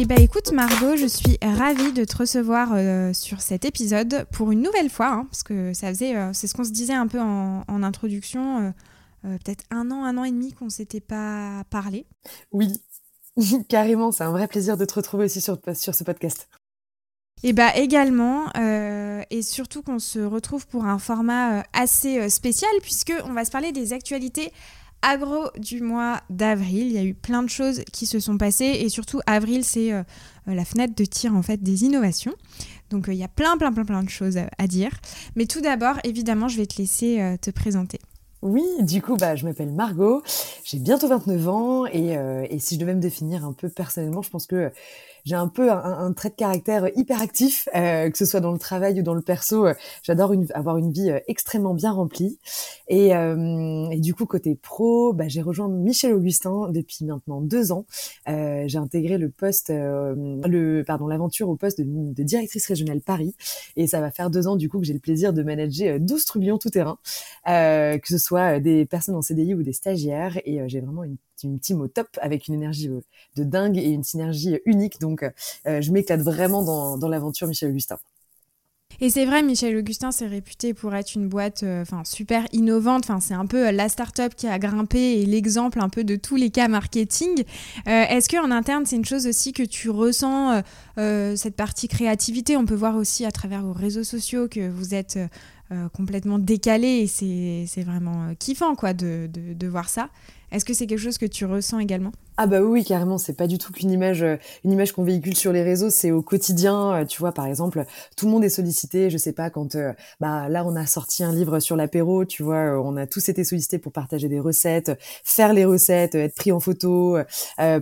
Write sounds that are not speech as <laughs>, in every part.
Eh ben écoute Margot, je suis ravie de te recevoir euh, sur cet épisode pour une nouvelle fois, hein, parce que ça faisait, euh, c'est ce qu'on se disait un peu en, introduction, euh, peut-être un an, un an et demi qu'on s'était pas parlé. Oui, <laughs> carrément, c'est un vrai plaisir de te retrouver aussi sur, sur ce podcast. Et eh bah également, et surtout qu'on se retrouve pour un format assez spécial puisque on va se parler des actualités agro du mois d'avril. Il y a eu plein de choses qui se sont passées et surtout avril, c'est euh, la fenêtre de tir en fait des innovations. Donc euh, il y a plein plein plein plein de choses à dire. Mais tout d'abord, évidemment, je vais te laisser euh, te présenter. Oui, du coup, bah, je m'appelle Margot, j'ai bientôt 29 ans et, et, si je devais me définir un peu personnellement, je pense que j'ai un peu un, trait de caractère hyperactif, euh, que ce soit dans le travail ou dans le perso. Euh, j'adore avoir une vie euh, extrêmement bien remplie. Et, du coup, côté pro, bah, j'ai rejoint Michel Augustin depuis maintenant deux ans. j'ai intégré le poste, le pardon, l'aventure au poste de, directrice régionale Paris. Et ça va faire deux ans du coup que j'ai le plaisir de manager 12 trublions tout terrain, que ce soit des personnes en CDI ou des stagiaires. Et j'ai vraiment une une team au top avec une énergie euh, de dingue et une synergie unique. Donc, euh, je m'éclate vraiment dans, l'aventure Michel Augustin. Et c'est vrai, Michel Augustin, c'est réputé pour être une boîte euh, super innovante. C'est un peu la start-up qui a grimpé et l'exemple un peu de tous les cas marketing. Est-ce qu'en interne, c'est une chose aussi que tu ressens, cette partie créativité? On peut voir aussi à travers vos réseaux sociaux que vous êtes complètement décalé et c'est vraiment kiffant quoi, de, de voir ça. Est-ce que c'est quelque chose que tu ressens également? Ah bah oui, carrément, c'est pas du tout qu'une image, euh, une image qu'on véhicule sur les réseaux, c'est au quotidien. Euh, tu vois, par exemple, tout le monde est sollicité. Je sais pas quand, euh, bah là, on a sorti un livre sur l'apéro. Tu vois, on a tous été sollicités pour partager des recettes, faire les recettes, être pris en photo.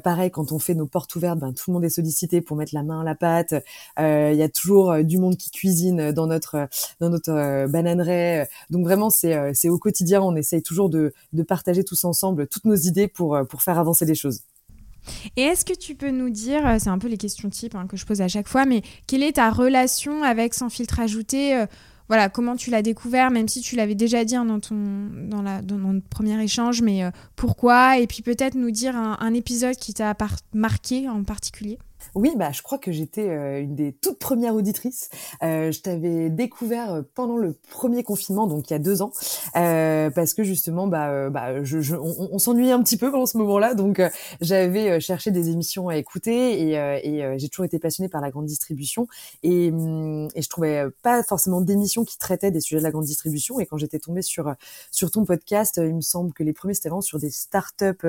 pareil, quand on fait nos portes ouvertes, ben tout le monde est sollicité pour mettre la main à la pâte. Il y a toujours du monde qui cuisine dans notre dans notre bananerie. Donc vraiment, c'est c'est au quotidien. On essaye toujours de de partager tous ensemble toutes nos idées pour pour faire avancer les choses. Et est-ce que tu peux nous dire, euh, c'est un peu les questions types hein, que je pose à chaque fois, mais quelle est ta relation avec Sans filtre ajouté euh, voilà, comment tu l'as découvert, même si tu l'avais déjà dit hein, dans, ton, dans, la, dans premier échange, mais euh, pourquoi? Et puis peut-être nous dire un épisode qui t'a marqué en particulier oui, bah, je crois que j'étais euh, une des toutes premières auditrices. Euh, je t'avais découvert euh, pendant le premier confinement, donc il y a deux ans, parce que justement, bah, bah je, on, s'ennuyait un petit peu pendant ce moment-là, donc j'avais cherché des émissions à écouter et, et j'ai toujours été passionnée par la grande distribution et, hum, et je trouvais pas forcément d'émissions qui traitaient des sujets de la grande distribution. Et quand j'étais tombée sur sur ton podcast, il me semble que les premiers c'était vraiment sur des startups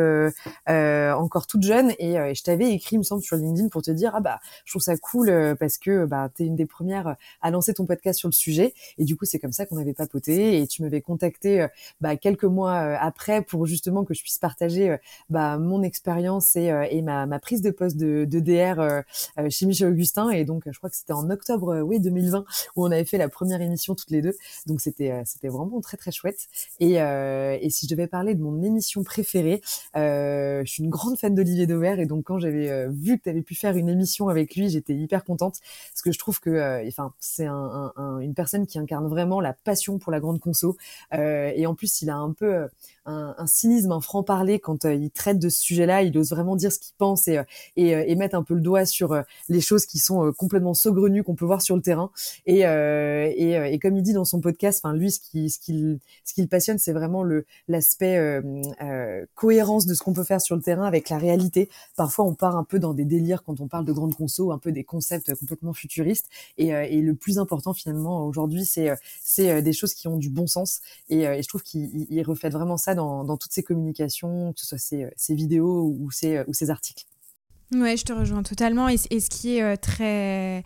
encore toutes jeunes et, je t'avais écrit, il me semble, sur LinkedIn te dire ah bah je trouve ça cool euh, parce que bah tu es une des premières à lancer ton podcast sur le sujet. Et du coup c'est comme ça qu'on avait papoté. Et tu m'avais contacté euh, bah, quelques mois euh, après pour justement que je puisse partager bah, mon expérience et, et ma, ma, prise de poste de, de DR chez Michel Augustin. Et donc je crois que c'était en octobre oui 2020 où on avait fait la première émission toutes les deux. Donc c'était c'était vraiment très très chouette. Et, et si je devais parler de mon émission préférée je suis une grande fan d'Olivier Dauvert et donc quand j'avais vu que tu avais pu faire une émission avec lui, j'étais hyper contente parce que je trouve que, euh, enfin, c'est un, une personne qui incarne vraiment la passion pour la grande conso euh, et en plus il a un peu euh, un, cynisme, un franc-parler quand euh, il traite de ce sujet-là. Il ose vraiment dire ce qu'il pense et, et, et, mettre un peu le doigt sur les choses qui sont complètement saugrenues qu'on peut voir sur le terrain. Et, et, comme il dit dans son podcast, enfin lui, ce qui ce qu'il ce qu'il passionne, c'est vraiment le l'aspect cohérence de ce qu'on peut faire sur le terrain avec la réalité. Parfois, on part un peu dans des délires quand on parle de grande conso, un peu des concepts complètement futuristes. Et, et le plus important finalement aujourd'hui, c'est c'est des choses qui ont du bon sens. Et, je trouve qu'il reflète vraiment ça dans, toutes ces communications, que ce soit ces vidéos ou ces articles. Ouais, je te rejoins totalement. Et, ce qui est euh, très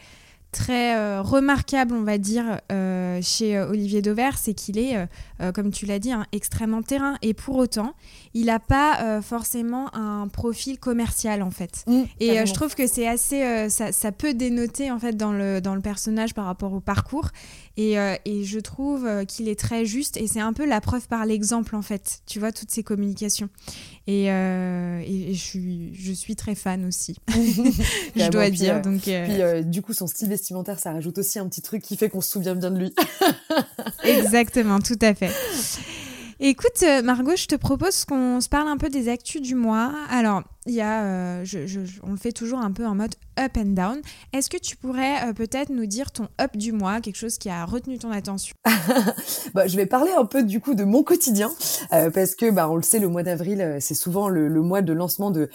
très euh, remarquable, on va dire, euh, chez Olivier Dauvert, c'est qu'il est, comme tu l'as dit, un extrêmement terrain. Et pour autant, il n'a pas forcément un profil commercial, en fait. Mmh, et je trouve que c'est assez... Ça, ça, peut dénoter, en fait, dans le, dans le personnage par rapport au parcours. Euh, et, je trouve euh, qu'il est très juste et c'est un peu la preuve par l'exemple en fait, tu vois, toutes ces communications. Et, euh, je, suis, je suis très fan aussi, <laughs> <laughs> je dois dire. donc, Puis du coup, son style ça rajoute aussi un petit truc qui fait qu'on se souvient bien de lui. Exactement, tout à fait. Écoute, Margot, je te propose qu'on se parle un peu des actus du mois. Alors, il y a, on le fait toujours un peu en mode up and down. Est-ce que tu pourrais peut-être nous dire ton up du mois, quelque chose qui a retenu ton attention? <laughs> Bah, Je vais parler un peu du coup de mon quotidien, parce que bah, on le sait, le mois d'avril, c'est souvent le, mois de lancement de,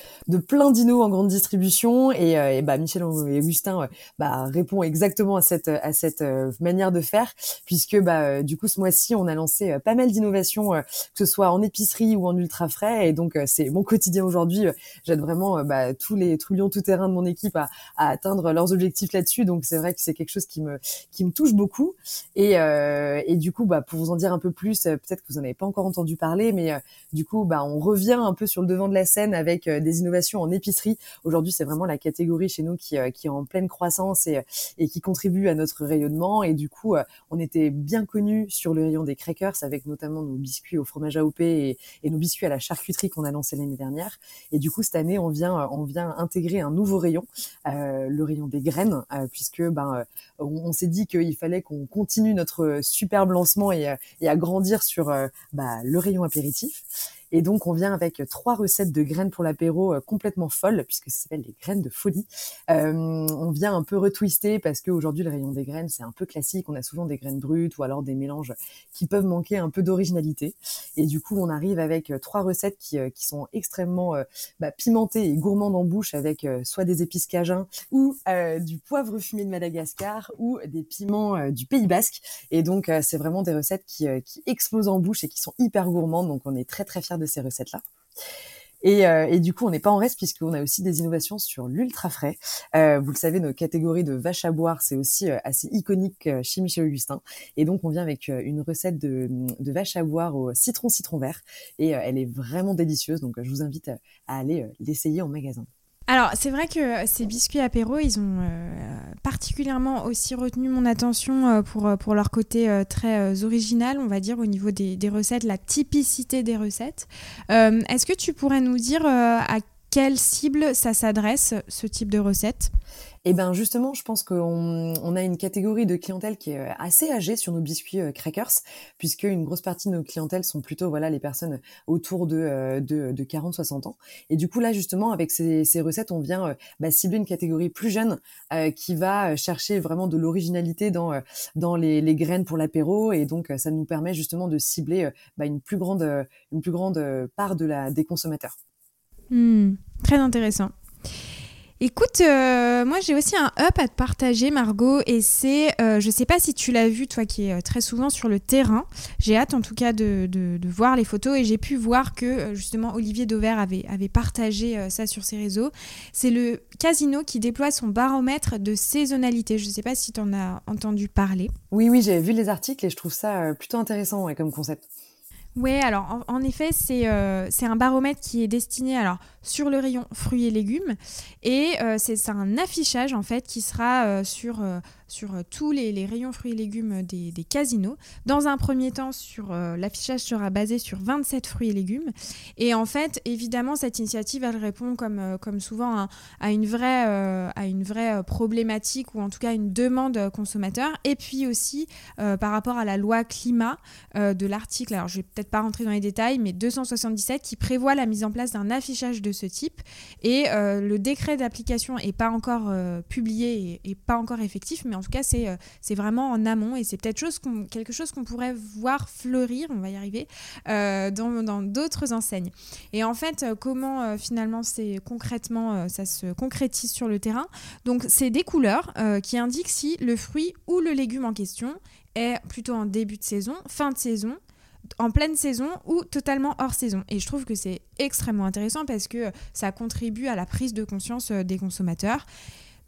plein d'inos en grande distribution, et, bah, Michel et Augustin bah, répond exactement à cette, à cette manière de faire, puisque bah, du coup ce mois-ci, on a lancé pas mal d'innovations, que ce soit en épicerie ou en ultra frais, et donc c'est mon quotidien aujourd'hui. J'aide vraiment bah, tous les trublions tout terrain de mon équipe à, à atteindre leurs objectifs là-dessus, donc c'est vrai que c'est quelque chose qui me qui me touche beaucoup. Et, euh, et du coup, bah, pour vous en dire un peu plus, euh, peut-être que vous en avez pas encore entendu parler, mais euh, du coup, bah, on revient un peu sur le devant de la scène avec des innovations en épicerie. Aujourd'hui, c'est vraiment la catégorie chez nous qui, qui est en pleine croissance et, et qui contribue à notre rayonnement. Et du coup, on était bien connus sur le rayon des crackers avec notamment nos biscuits au fromage AOP et, et nos biscuits à la charcuterie qu'on a lancé l'année dernière. Et du coup, cette année, on vient, on vient intégrer un nouveau rayon, le rayon des graines, puisque ben, on, s'est dit qu'il fallait qu'on continue notre superbe lancement et, et à grandir sur bah, le rayon apéritif. Et donc, on vient avec trois recettes de graines pour l'apéro euh, complètement folles, puisque ça s'appelle les graines de folie. Euh, on vient un peu retwister parce qu'aujourd'hui, le rayon des graines, c'est un peu classique. On a souvent des graines brutes ou alors des mélanges qui peuvent manquer un peu d'originalité. Et du coup, on arrive avec euh, trois recettes qui, sont extrêmement bah, pimentées et gourmandes en bouche avec soit des épices cajun ou du poivre fumé de Madagascar ou des piments du Pays Basque. Et donc, c'est vraiment des recettes qui, qui explosent en bouche et qui sont hyper gourmandes. Donc, on est très, très fiers de ces recettes-là. Et, euh, et, du coup, on n'est pas en reste puisqu'on a aussi des innovations sur l'ultra frais. Euh, vous le savez, nos catégories de vaches à boire, c'est aussi euh, assez iconique chez Michel Augustin. Et donc, on vient avec une recette de, de à boire au citron citron vert. Et elle est vraiment délicieuse. Donc, je vous invite à aller l'essayer en magasin. Alors, c'est vrai que ces biscuits apéro, ils ont euh, particulièrement aussi retenu mon attention euh, pour, pour leur côté euh, très original, on va dire, au niveau des, des recettes, la typicité des recettes. Est-ce que tu pourrais nous dire à quelle cible ça s'adresse, ce type de recette? Et ben justement, je pense qu'on on a une catégorie de clientèle qui est euh, assez âgée sur nos biscuits euh, crackers, puisque une grosse partie de nos clientèles sont plutôt voilà les personnes autour de, euh, de, de 40-60 ans. Et du coup là justement avec ces, recettes, on vient bah, cibler une catégorie plus jeune qui va chercher vraiment de l'originalité dans dans les, les graines pour l'apéro, et donc ça nous permet justement de cibler bah, une plus grande une plus grande part de la des consommateurs. Hmm, très intéressant. Écoute, euh, moi j'ai aussi un up à te partager, Margot, et c'est, euh, je sais pas si tu l'as vu, toi qui es euh, très souvent sur le terrain. J'ai hâte en tout cas de, voir les photos et j'ai pu voir que justement Olivier Dauvert avait, partagé ça sur ses réseaux. C'est le casino qui déploie son baromètre de saisonnalité. Je ne sais pas si tu en as entendu parler. Oui, oui, j'ai vu les articles et je trouve ça plutôt intéressant comme concept. Oui, alors en, effet, euh, c'est un baromètre qui est destiné alors sur le rayon fruits et légumes. Et euh, c'est un affichage en fait qui sera euh, sur sur euh, tous les, rayons fruits et légumes des, casinos. Dans un premier temps, sur euh, l'affichage sera basé sur 27 fruits et légumes. Et en fait, évidemment, cette initiative, elle répond comme, euh, comme souvent à, une vraie, à une vraie problématique ou en tout cas une demande consommateur. Et puis aussi par rapport à la loi climat de l'article, alors je vais peut-être pas rentrer dans les détails, mais 277 qui prévoit la mise en place d'un affichage de ce type. Et le décret d'application n'est pas encore publié et, et, pas encore effectif, mais en tout cas, euh, c'est vraiment en amont et c'est peut-être quelque chose qu'on pourrait voir fleurir, on va y arriver, euh, dans d'autres enseignes. Et en fait, euh, comment finalement c'est concrètement, ça se concrétise sur le terrain? Donc, c'est des couleurs qui indiquent si le fruit ou le légume en question est plutôt en début de saison, fin de saison, en pleine saison ou totalement hors saison. Et je trouve que c'est extrêmement intéressant parce que ça contribue à la prise de conscience des consommateurs.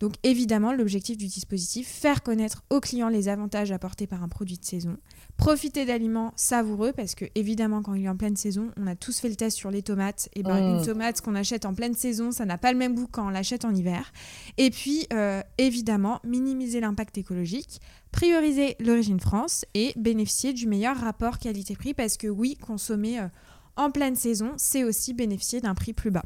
Donc évidemment, l'objectif du dispositif, faire connaître aux clients les avantages apportés par un produit de saison, profiter d'aliments savoureux, parce que évidemment, quand il est en pleine saison, on a tous fait le test sur les tomates, et ben une mmh. tomate qu'on achète en pleine saison, ça n'a pas le même goût quand on l'achète en hiver. Et puis, euh, évidemment, minimiser l'impact écologique, prioriser l'origine France et bénéficier du meilleur rapport qualité-prix, parce que oui, consommer euh, en pleine saison, c'est aussi bénéficier d'un prix plus bas.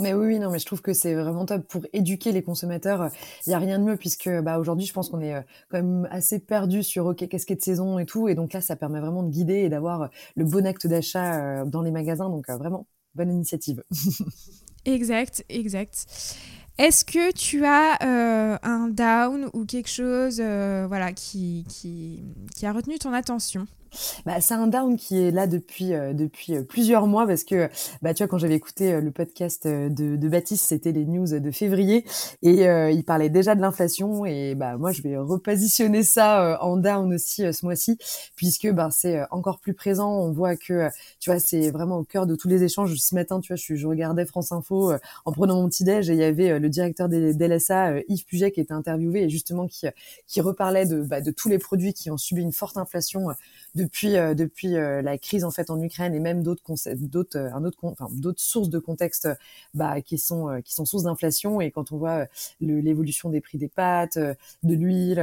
Mais oui, non, mais je trouve que c'est vraiment top pour éduquer les consommateurs. Il y a rien de mieux puisque bah aujourd'hui, je pense qu'on est euh, quand même assez perdu sur ok, qu'est-ce de saison et tout, et donc là, ça permet vraiment de guider et d'avoir le bon acte d'achat euh, dans les magasins. Donc euh, vraiment, bonne initiative. <laughs> Exact, exact. Est-ce que tu as euh, un down ou quelque chose euh, voilà, qui, qui, qui, a retenu ton attention? Bah, c'est un down qui est là depuis euh, depuis euh, plusieurs mois parce que bah tu vois quand j'avais écouté euh, le podcast de, de Baptiste c'était les news de février et il parlait déjà de l'inflation et bah moi je vais repositionner ça en down aussi ce mois-ci puisque bah c'est encore plus présent. On voit que tu vois c'est vraiment au cœur de tous les échanges. Ce matin tu vois je, je regardais France Info en prenant mon petit déj et il y avait le directeur des LSA Yves Puget qui était interviewé et justement qui qui reparlait de bah, de tous les produits qui ont subi une forte inflation depuis euh, euh, la crise en fait en Ukraine et même d'autres euh, sources de contexte bah, qui sont sources d'inflation et quand on voit l'évolution des prix des pâtes, de l'huile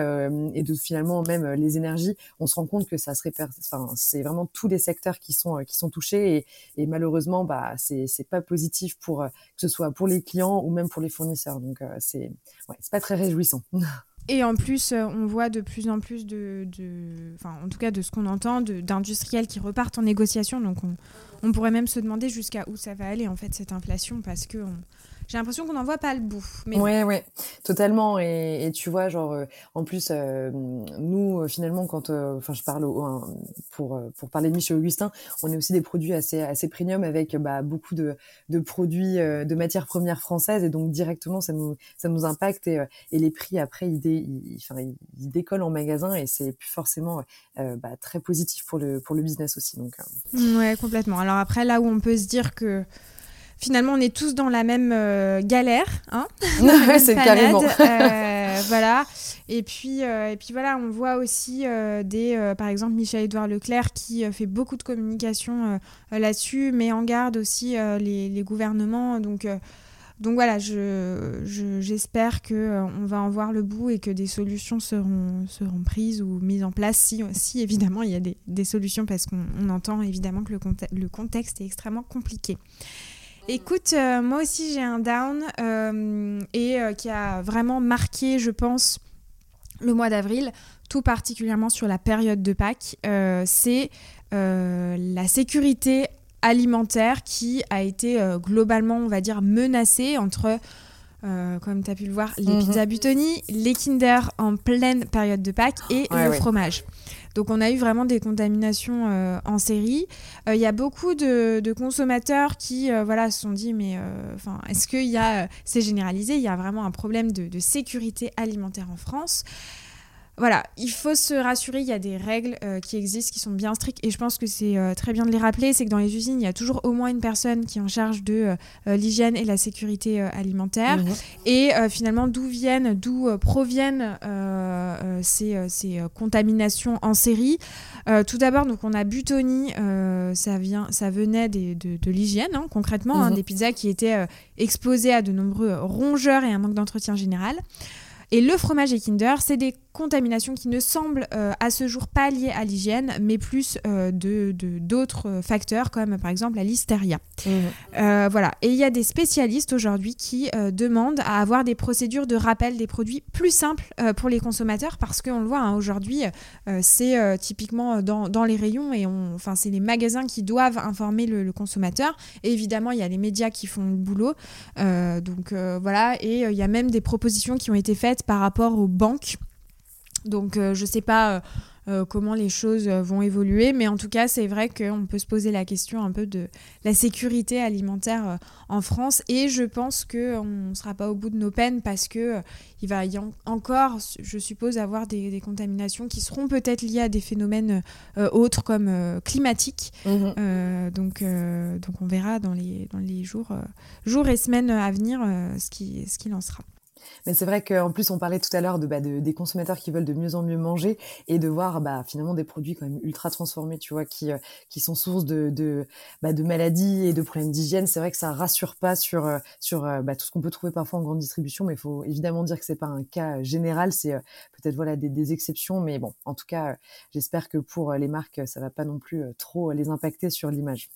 et de finalement même les énergies, on se rend compte que ça serait enfin c'est vraiment tous les secteurs qui sont qui sont touchés. Et, malheureusement bah c'est pas positif pour que ce soit pour les clients ou même pour les fournisseurs. Donc c'est ouais, c'est pas très réjouissant. <laughs> Et en plus, euh, on voit de plus en plus de, enfin, en tout cas de ce qu'on entend, d'industriels qui repartent en négociation. Donc, on, on, pourrait même se demander jusqu'à où ça va aller en fait cette inflation, parce que on, j'ai l'impression qu'on n'en voit pas le bout. Mais... Ouais, ouais, totalement. Et, et tu vois, genre, euh, en plus, euh, nous, euh, finalement, quand, enfin, je parle pour pour parler de Michel Augustin, on est aussi des produits assez assez premium avec bah, beaucoup de de produits de matières premières françaises et donc directement ça nous ça nous impacte et, et les prix après ils, dé, ils, enfin, ils décollent en magasin et c'est plus forcément bah, très positif pour le pour le business aussi. Donc. Ouais, complètement. Alors après, là où on peut se dire que finalement, on est tous dans la même euh, galère. Hein <laughs> c'est carrément. Euh, <laughs> voilà. Et puis, euh, et puis voilà, on voit aussi des, par exemple, Michel-Édouard Leclerc qui fait beaucoup de communication là-dessus, mais en garde aussi les, les, gouvernements. Donc, donc voilà, j'espère je, on va en voir le bout et que des solutions seront, prises ou mises en place si, évidemment il y a des, solutions parce qu'on entend évidemment que le, contexte est extrêmement compliqué. Écoute, euh, moi aussi j'ai un down euh, et euh, qui a vraiment marqué, je pense, le mois d'avril, tout particulièrement sur la période de Pâques. c'est la sécurité alimentaire qui a été globalement, on va dire, menacée entre comme tu as pu le voir, les mhm. pizzas Butoni, les Kinder en pleine période de Pâques et le fromage. Donc on a eu vraiment des contaminations euh, en série. Euh, il y a beaucoup de, consommateurs qui euh, voilà, se sont dit mais enfin est-ce a, c'est généralisé, il y a vraiment un problème de sécurité alimentaire en France voilà, il faut se rassurer, il y a des règles euh, qui existent, qui sont bien strictes, et je pense que c'est euh, très bien de les rappeler, c'est que dans les usines, il y a toujours au moins une personne qui est en charge de euh, l'hygiène et la sécurité alimentaire, mhm. et finalement d'où viennent, d'où proviennent ces, ces, contaminations en série? tout d'abord, donc on a Butoni, ça, vient, ça venait des, de, de l'hygiène, hein, concrètement, hein, mhm. des pizzas qui étaient exposées à de nombreux rongeurs et un manque d'entretien général. Et le fromage et Kinder, c'est des contaminations qui ne semblent euh, à ce jour pas liées à l'hygiène, mais plus euh, de d'autres facteurs comme par exemple la listeria. Mmh. Euh, voilà. Et il y a des spécialistes aujourd'hui qui demandent à avoir des procédures de rappel des produits plus simples pour les consommateurs parce qu'on le voit hein, aujourd'hui, c'est typiquement dans, dans, les rayons et enfin c'est les magasins qui doivent informer le, le, consommateur. Et évidemment, il y a les médias qui font le boulot. donc voilà. Et il y a même des propositions qui ont été faites par rapport aux banques donc euh, je ne sais pas euh, euh, comment les choses vont évoluer, mais en tout cas c'est vrai qu'on peut se poser la question un peu de la sécurité alimentaire en France et je pense qu'on ne sera pas au bout de nos peines parce que il va y encore, je suppose, avoir des, contaminations qui seront peut-être liées à des phénomènes autres comme climatiques. Mhm. donc, donc on verra dans les, dans les jours, jours et semaines à venir ce qui, ce qu'il en sera. Mais c'est vrai qu'en plus, on parlait tout à l'heure bah, de, des consommateurs qui veulent de mieux en mieux manger et de voir bah, finalement des produits quand même ultra transformés, tu vois, qui, euh, sont source bah, de maladies et de problèmes d'hygiène. C'est vrai que ça rassure pas sur, euh, euh, tout ce qu'on peut trouver parfois en grande distribution, mais il faut évidemment dire que c'est pas un cas général, c'est peut-être voilà des, des, exceptions, mais bon, en tout cas, j'espère que pour les marques, ça va pas non plus trop les impacter sur l'image.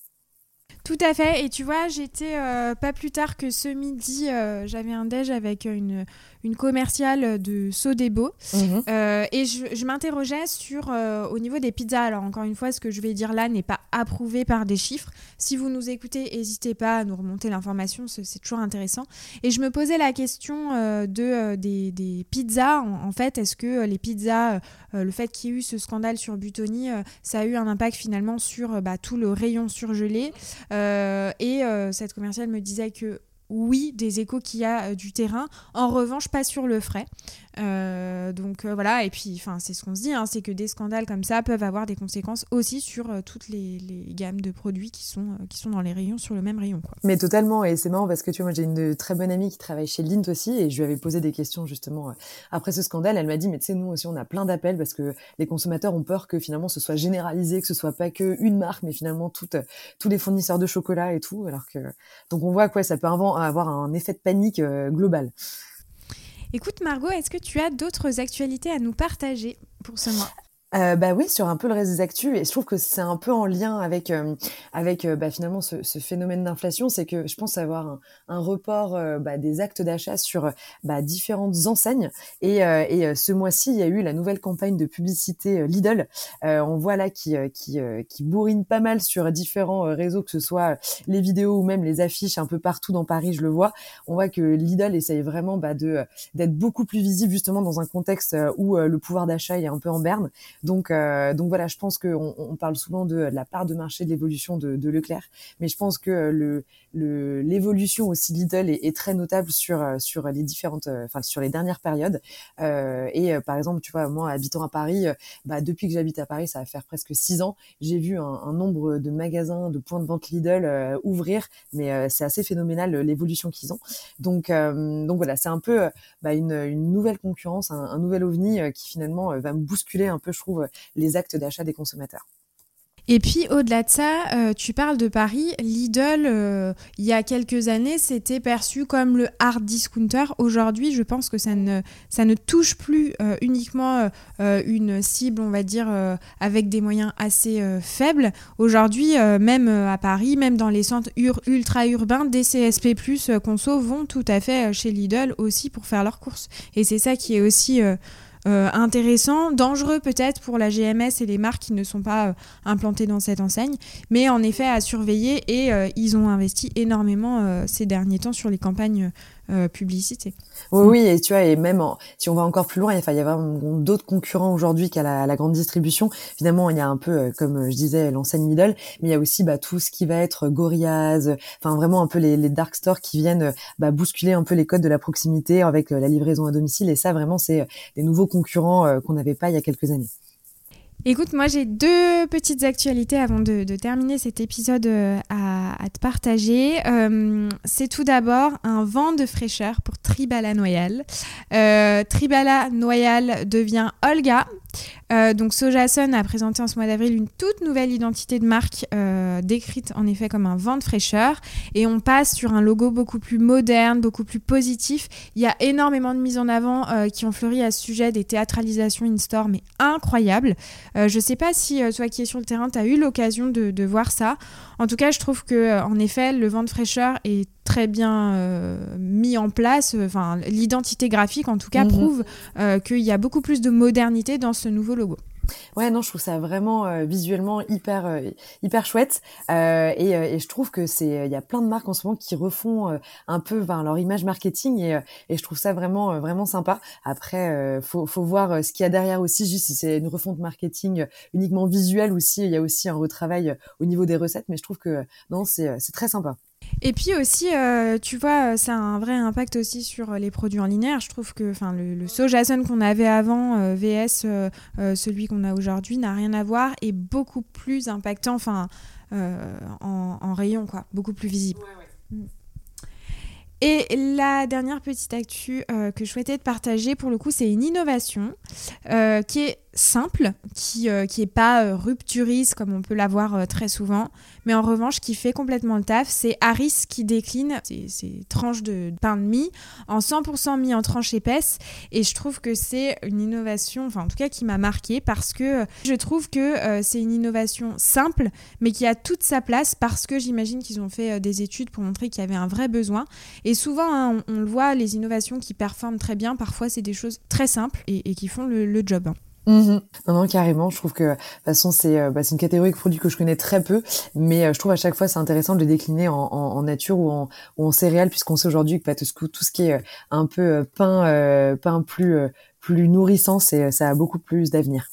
Tout à fait. Et tu vois, j'étais euh, pas plus tard que ce midi, euh, j'avais un déj avec une, une commerciale de Sodebo. Mhm. et je, je m'interrogeais sur, au niveau des pizzas, alors encore une fois, ce que je vais dire là n'est pas approuvé par des chiffres. Si vous nous écoutez, n'hésitez pas à nous remonter l'information, c'est toujours intéressant. Et je me posais la question de, des, pizzas, en, fait, est-ce que les pizzas, le fait qu'il y ait eu ce scandale sur Butoni, ça a eu un impact finalement sur bah, tout le rayon surgelé? et cette commerciale me disait que oui, des échos qu'il y a euh, du terrain. En revanche, pas sur le frais. Euh, donc euh, voilà, et puis c'est ce qu'on se dit, hein, c'est que des scandales comme ça peuvent avoir des conséquences aussi sur toutes les, gammes de produits qui sont, qui sont dans les rayons sur le même rayon. Mais totalement, et c'est marrant parce que tu vois, moi j'ai une très bonne amie qui travaille chez Lint aussi, et je lui avais posé des questions justement après ce scandale. Elle m'a dit, mais tu sais, nous aussi on a plein d'appels parce que les consommateurs ont peur que finalement ce soit généralisé, que ce soit pas que une marque, mais finalement toutes, tous les fournisseurs de chocolat et tout. Alors que donc on voit quoi, ça peut avoir un effet de panique euh, global. Écoute Margot, est-ce que tu as d'autres actualités à nous partager pour ce mois? Euh, bah oui, sur un peu le reste des actus, et je trouve que c'est un peu en lien avec euh, avec euh, bah, finalement ce, ce phénomène d'inflation, c'est que je pense avoir un, un report euh, bah, des actes d'achat sur bah, différentes enseignes, et, et ce mois-ci il y a eu la nouvelle campagne de publicité Lidl. on voit là qui qui qui bourrine pas mal sur différents réseaux, que ce soit les vidéos ou même les affiches un peu partout dans Paris, je le vois. On voit que Lidl essaye vraiment bah, de d'être beaucoup plus visible justement dans un contexte où le pouvoir d'achat est un peu en berne. Donc, euh, donc voilà, je pense qu'on on parle souvent de, la part de marché de l'évolution de, de, Leclerc, mais je pense que l'évolution aussi Lidl est, est, très notable sur sur les différentes, enfin sur les dernières périodes. Euh, et euh, par exemple, tu vois, moi habitant à Paris, bah, depuis que j'habite à Paris, ça va faire presque six ans, j'ai vu un, un, nombre de magasins, de points de vente Lidl ouvrir, mais c'est assez phénoménal l'évolution qu'ils ont. Donc donc voilà, c'est un peu bah, une, une, nouvelle concurrence, un, un nouvel ovni qui finalement va me bousculer un peu, je trouve les actes d'achat des consommateurs. Et puis au-delà de ça, euh, tu parles de Paris. Lidl, euh, il y a quelques années, c'était perçu comme le hard discounter. Aujourd'hui, je pense que ça ne, ça ne touche plus euh, uniquement une cible, on va dire, avec des moyens assez faibles. Aujourd'hui, même à Paris, même dans les centres ultra-urbains, des CSP+, conso vont tout à fait chez Lidl aussi pour faire leurs courses. Et c'est ça qui est aussi euh, intéressant, dangereux peut-être pour la GMS et les marques qui ne sont pas euh, implantées dans cette enseigne, mais en effet à surveiller et euh, ils ont investi énormément ces derniers temps sur les campagnes publicité. Oui, oui, et tu vois, et même si on va encore plus loin, il y a vraiment d'autres concurrents aujourd'hui qu'à la, la, grande distribution. Finalement, il y a un peu, comme je disais, l'enseigne Middle, mais il y a aussi bah, tout ce qui va être Gorillaz, enfin vraiment un peu les, dark stores qui viennent bah, bousculer un peu les codes de la proximité avec la livraison à domicile. Et ça, vraiment, c'est des nouveaux concurrents euh, qu'on n'avait pas il y a quelques années. Écoute, moi j'ai deux petites actualités avant de, terminer cet épisode euh, à, te partager. Euh, c'est tout d'abord un vent de fraîcheur pour Tribala Noyal. Tribala Noyal devient Olga. Euh, donc Sojason a présenté en ce mois d'avril une toute nouvelle identité de marque euh, décrite en effet comme un vent de fraîcheur et on passe sur un logo beaucoup plus moderne, beaucoup plus positif. Il y a énormément de mises en avant euh, qui ont fleuri à ce sujet, des théâtralisations in-store mais incroyables. je sais pas si toi qui es sur le terrain, tu as eu l'occasion de, de, voir ça. En tout cas, je trouve que en effet, le vent de fraîcheur est très bien euh, mis en place. Enfin, l'identité graphique, en tout cas, mhm. prouve euh, qu'il y a beaucoup plus de modernité dans ce nouveau Ouais, non, je trouve ça vraiment euh, visuellement hyper hyper chouette et, et, je trouve que c'est il y a plein de marques en ce moment qui refont un peu ben, leur image marketing et, et je trouve ça vraiment vraiment sympa. Après, faut faut voir ce qu'il y a derrière aussi, juste si c'est une refonte marketing uniquement visuelle ou si il y a aussi un retravail au niveau des recettes. Mais je trouve que non, c'est c'est très sympa. Et puis aussi, euh, tu vois, ça a un vrai impact aussi sur les produits en linéaire. Je trouve que le, le Sojason qu'on avait avant, euh, VS, euh, celui qu'on a aujourd'hui, n'a rien à voir et beaucoup plus impactant en, en, rayon, quoi, beaucoup plus visible. Mm. Et la dernière petite actu que je souhaitais te partager, pour le coup, c'est une innovation qui est simple, qui n'est est pas rupturiste comme on peut l'avoir très souvent, mais en revanche qui fait complètement le taf. C'est Harris qui décline ces, tranches de pain de mie en 100% mis en tranches épaisses, et je trouve que c'est une innovation, enfin en tout cas qui m'a marqué parce que je trouve que c'est une innovation simple, mais qui a toute sa place parce que j'imagine qu'ils ont fait des études pour montrer qu'il y avait un vrai besoin. Et souvent, hein, on, le voit, les innovations qui performent très bien, parfois c'est des choses très simples et, qui font le, job. Mhm. Non, non, carrément. Je trouve que de toute façon c'est euh, bah, une catégorie de produits que je connais très peu, mais euh, je trouve à chaque fois c'est intéressant de les décliner en, en, nature ou en, ou en céréales, puisqu'on sait aujourd'hui que bah, tout, tout, ce qui est euh, un peu pain, pain plus plus nourrissant, c'est ça a beaucoup plus d'avenir.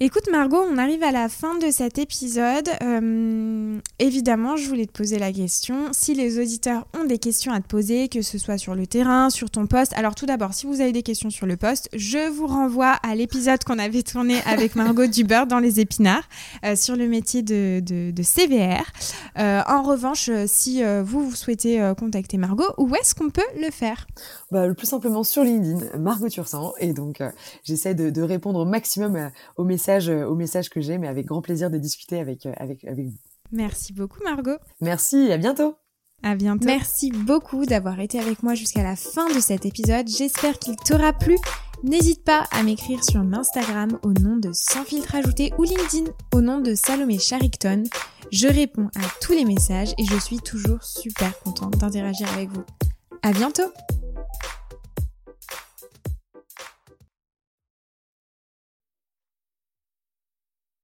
Écoute Margot, on arrive à la fin de cet épisode. Euh, évidemment, je voulais te poser la question. Si les auditeurs ont des questions à te poser, que ce soit sur le terrain, sur ton poste, alors tout d'abord, si vous avez des questions sur le poste, je vous renvoie à l'épisode qu'on avait tourné avec Margot <laughs> Dubert dans les épinards euh, sur le métier de, de, CVR. Euh, en revanche, si vous, vous souhaitez contacter Margot, où est-ce qu'on peut le faire? Bah, Le plus simplement sur LinkedIn, Margot Tursan. Et donc, j'essaie de, de, répondre au maximum aux messages euh, au message que j'ai, mais avec grand plaisir de discuter avec, euh, avec, avec vous. Merci beaucoup, Margot. Merci, à bientôt. À bientôt. Merci beaucoup d'avoir été avec moi jusqu'à la fin de cet épisode. J'espère qu'il t'aura plu. N'hésite pas à m'écrire sur Instagram au nom de Sans filtre ajouté ou LinkedIn au nom de Salomé Charicton. Je réponds à tous les messages et je suis toujours super contente d'interagir avec vous. À bientôt!